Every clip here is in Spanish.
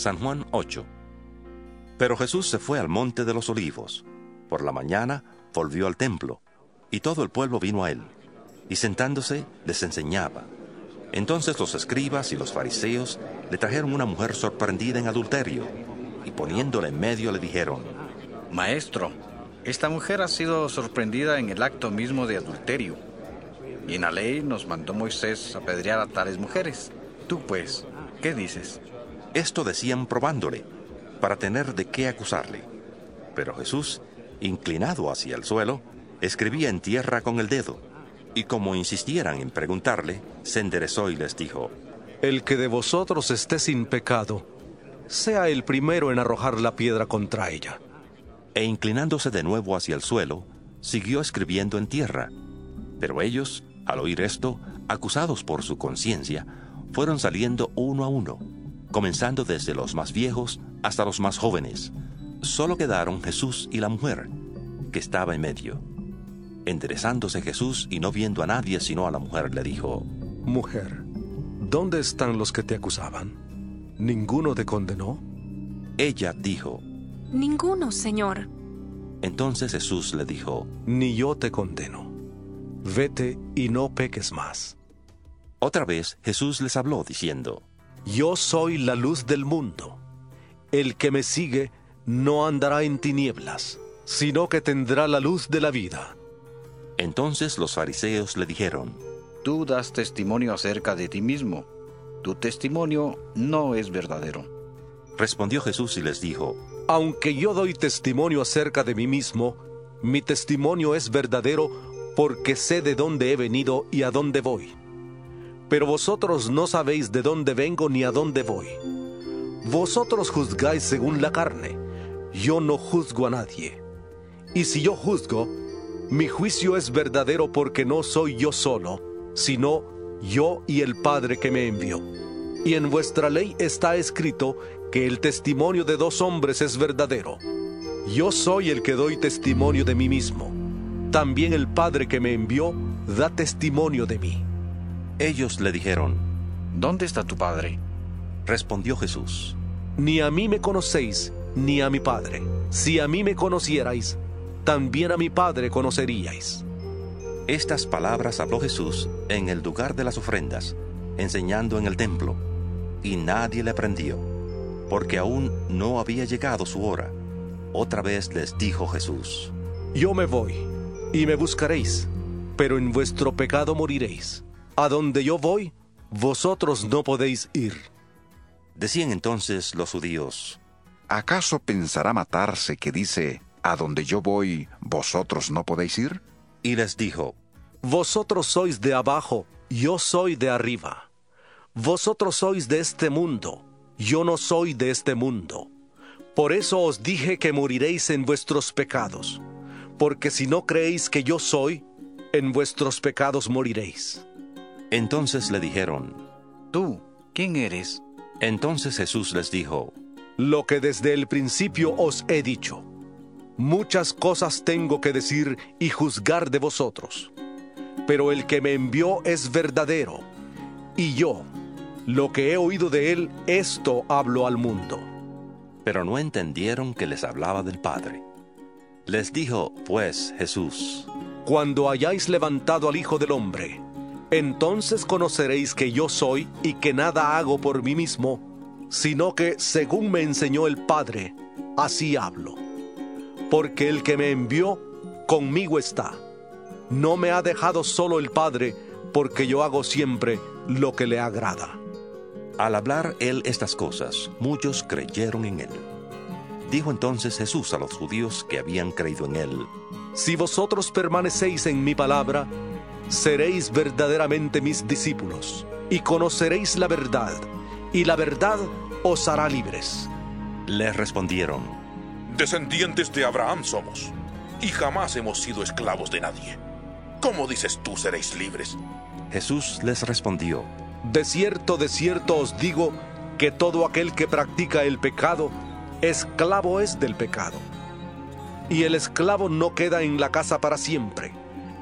San Juan 8. Pero Jesús se fue al monte de los olivos. Por la mañana volvió al templo, y todo el pueblo vino a él, y sentándose les enseñaba. Entonces los escribas y los fariseos le trajeron una mujer sorprendida en adulterio, y poniéndola en medio le dijeron, Maestro, esta mujer ha sido sorprendida en el acto mismo de adulterio, y en la ley nos mandó Moisés apedrear a tales mujeres. Tú pues, ¿qué dices? Esto decían probándole, para tener de qué acusarle. Pero Jesús, inclinado hacia el suelo, escribía en tierra con el dedo, y como insistieran en preguntarle, se enderezó y les dijo, El que de vosotros esté sin pecado, sea el primero en arrojar la piedra contra ella. E inclinándose de nuevo hacia el suelo, siguió escribiendo en tierra. Pero ellos, al oír esto, acusados por su conciencia, fueron saliendo uno a uno comenzando desde los más viejos hasta los más jóvenes. Solo quedaron Jesús y la mujer, que estaba en medio. Enderezándose Jesús y no viendo a nadie sino a la mujer, le dijo, Mujer, ¿dónde están los que te acusaban? ¿Ninguno te condenó? Ella dijo, Ninguno, Señor. Entonces Jesús le dijo, Ni yo te condeno. Vete y no peques más. Otra vez Jesús les habló diciendo, yo soy la luz del mundo. El que me sigue no andará en tinieblas, sino que tendrá la luz de la vida. Entonces los fariseos le dijeron, Tú das testimonio acerca de ti mismo. Tu testimonio no es verdadero. Respondió Jesús y les dijo, Aunque yo doy testimonio acerca de mí mismo, mi testimonio es verdadero porque sé de dónde he venido y a dónde voy pero vosotros no sabéis de dónde vengo ni a dónde voy. Vosotros juzgáis según la carne, yo no juzgo a nadie. Y si yo juzgo, mi juicio es verdadero porque no soy yo solo, sino yo y el Padre que me envió. Y en vuestra ley está escrito que el testimonio de dos hombres es verdadero. Yo soy el que doy testimonio de mí mismo. También el Padre que me envió da testimonio de mí. Ellos le dijeron, ¿Dónde está tu Padre? Respondió Jesús, Ni a mí me conocéis, ni a mi Padre. Si a mí me conocierais, también a mi Padre conoceríais. Estas palabras habló Jesús en el lugar de las ofrendas, enseñando en el templo, y nadie le prendió, porque aún no había llegado su hora. Otra vez les dijo Jesús, Yo me voy, y me buscaréis, pero en vuestro pecado moriréis. A donde yo voy, vosotros no podéis ir. Decían entonces los judíos, ¿acaso pensará matarse que dice, a donde yo voy, vosotros no podéis ir? Y les dijo, Vosotros sois de abajo, yo soy de arriba. Vosotros sois de este mundo, yo no soy de este mundo. Por eso os dije que moriréis en vuestros pecados, porque si no creéis que yo soy, en vuestros pecados moriréis. Entonces le dijeron, ¿Tú quién eres? Entonces Jesús les dijo, Lo que desde el principio os he dicho. Muchas cosas tengo que decir y juzgar de vosotros. Pero el que me envió es verdadero, y yo, lo que he oído de él, esto hablo al mundo. Pero no entendieron que les hablaba del Padre. Les dijo, pues, Jesús, Cuando hayáis levantado al Hijo del Hombre, entonces conoceréis que yo soy y que nada hago por mí mismo, sino que según me enseñó el Padre, así hablo. Porque el que me envió, conmigo está. No me ha dejado solo el Padre, porque yo hago siempre lo que le agrada. Al hablar él estas cosas, muchos creyeron en él. Dijo entonces Jesús a los judíos que habían creído en él, Si vosotros permanecéis en mi palabra, seréis verdaderamente mis discípulos, y conoceréis la verdad, y la verdad os hará libres. Le respondieron, Descendientes de Abraham somos, y jamás hemos sido esclavos de nadie. ¿Cómo dices tú seréis libres? Jesús les respondió, De cierto, de cierto os digo que todo aquel que practica el pecado, esclavo es del pecado. Y el esclavo no queda en la casa para siempre,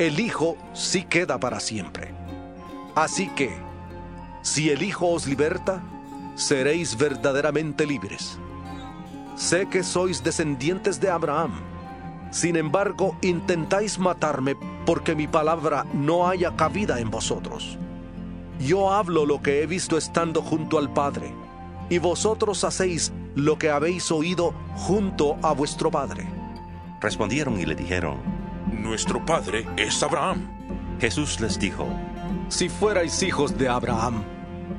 el Hijo sí queda para siempre. Así que, si el Hijo os liberta, seréis verdaderamente libres. Sé que sois descendientes de Abraham. Sin embargo, intentáis matarme porque mi palabra no haya cabida en vosotros. Yo hablo lo que he visto estando junto al Padre, y vosotros hacéis lo que habéis oído junto a vuestro Padre. Respondieron y le dijeron, Nuestro padre es Abraham. Jesús les dijo, Si fuerais hijos de Abraham,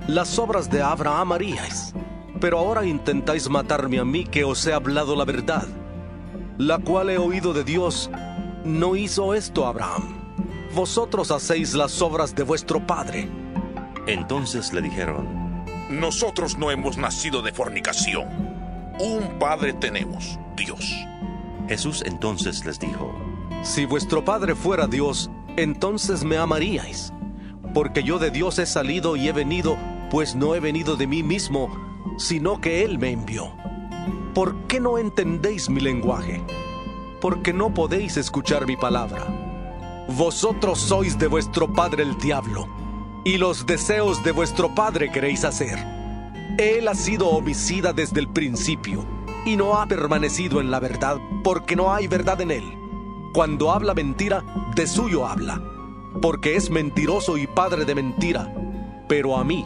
las obras de Abraham haríais. Pero ahora intentáis matarme a mí que os he hablado la verdad, la cual he oído de Dios. No hizo esto Abraham. Vosotros hacéis las obras de vuestro padre. Entonces le dijeron, Nosotros no hemos nacido de fornicación. Un padre tenemos, Dios. Jesús entonces les dijo, Si vuestro padre fuera Dios, entonces me amaríais. Porque yo de Dios he salido y he venido, pues no he venido de mí mismo, sino que Él me envió. ¿Por qué no entendéis mi lenguaje? Porque no podéis escuchar mi palabra. Vosotros sois de vuestro padre el diablo, y los deseos de vuestro padre queréis hacer. Él ha sido homicida desde el principio, y no ha permanecido en la verdad, porque no hay verdad en él. Cuando habla mentira, de suyo habla, porque es mentiroso y padre de mentira. Pero a mí,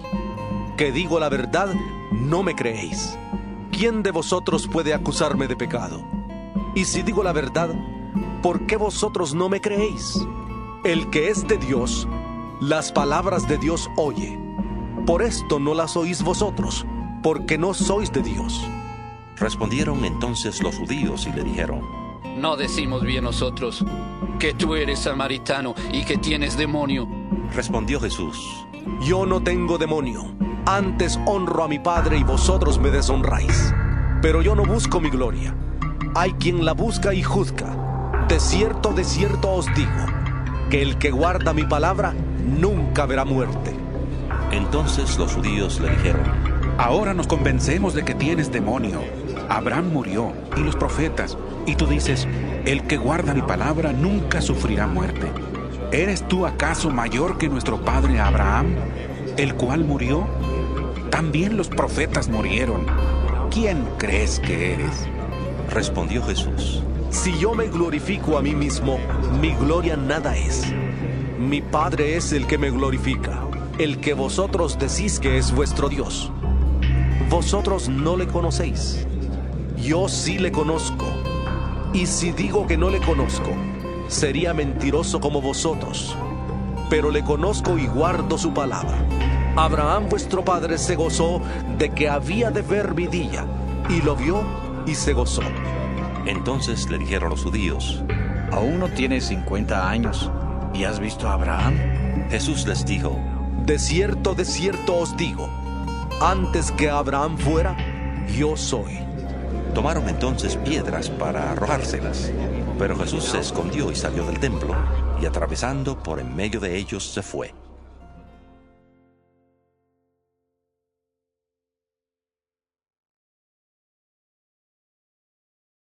que digo la verdad, no me creéis. ¿Quién de vosotros puede acusarme de pecado? Y si digo la verdad, ¿por qué vosotros no me creéis? El que es de Dios, las palabras de Dios oye. Por esto no las oís vosotros, porque no sois de Dios. Respondieron entonces los judíos y le dijeron, No decimos bien nosotros que tú eres samaritano y que tienes demonio. Respondió Jesús, Yo no tengo demonio, antes honro a mi Padre y vosotros me deshonráis. Pero yo no busco mi gloria. Hay quien la busca y juzga. De cierto, de cierto os digo, que el que guarda mi palabra nunca verá muerte. Entonces los judíos le dijeron, Ahora nos convencemos de que tienes demonio. Abraham murió y los profetas, y tú dices, el que guarda mi palabra nunca sufrirá muerte. ¿Eres tú acaso mayor que nuestro padre Abraham, el cual murió? También los profetas murieron. ¿Quién crees que eres? Respondió Jesús, Si yo me glorifico a mí mismo, mi gloria nada es. Mi Padre es el que me glorifica, el que vosotros decís que es vuestro Dios. Vosotros no le conocéis. Yo sí le conozco. Y si digo que no le conozco, sería mentiroso como vosotros. Pero le conozco y guardo su palabra. Abraham vuestro padre se gozó de que había de ver mi día, y lo vio y se gozó. Entonces le dijeron los judíos, Aún no tienes 50 años y has visto a Abraham. Jesús les dijo, De cierto, de cierto os digo, antes que Abraham fuera, yo soy. Tomaron entonces piedras para arrojárselas, pero Jesús se escondió y salió del templo, y atravesando por en medio de ellos se fue.